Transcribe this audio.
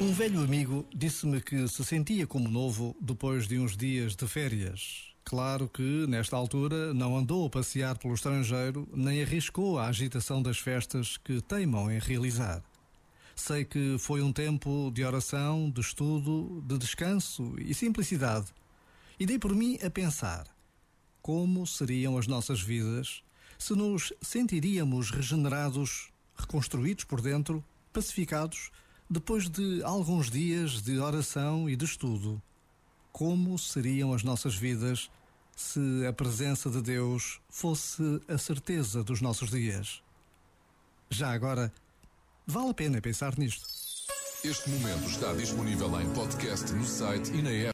Um velho amigo disse-me que se sentia como novo depois de uns dias de férias. Claro que, nesta altura, não andou a passear pelo estrangeiro nem arriscou a agitação das festas que teimam em realizar. Sei que foi um tempo de oração, de estudo, de descanso e simplicidade. E dei por mim a pensar: como seriam as nossas vidas se nos sentiríamos regenerados, reconstruídos por dentro, pacificados? Depois de alguns dias de oração e de estudo, como seriam as nossas vidas se a presença de Deus fosse a certeza dos nossos dias? Já agora, vale a pena pensar nisto. Este momento está disponível em podcast no site e na app.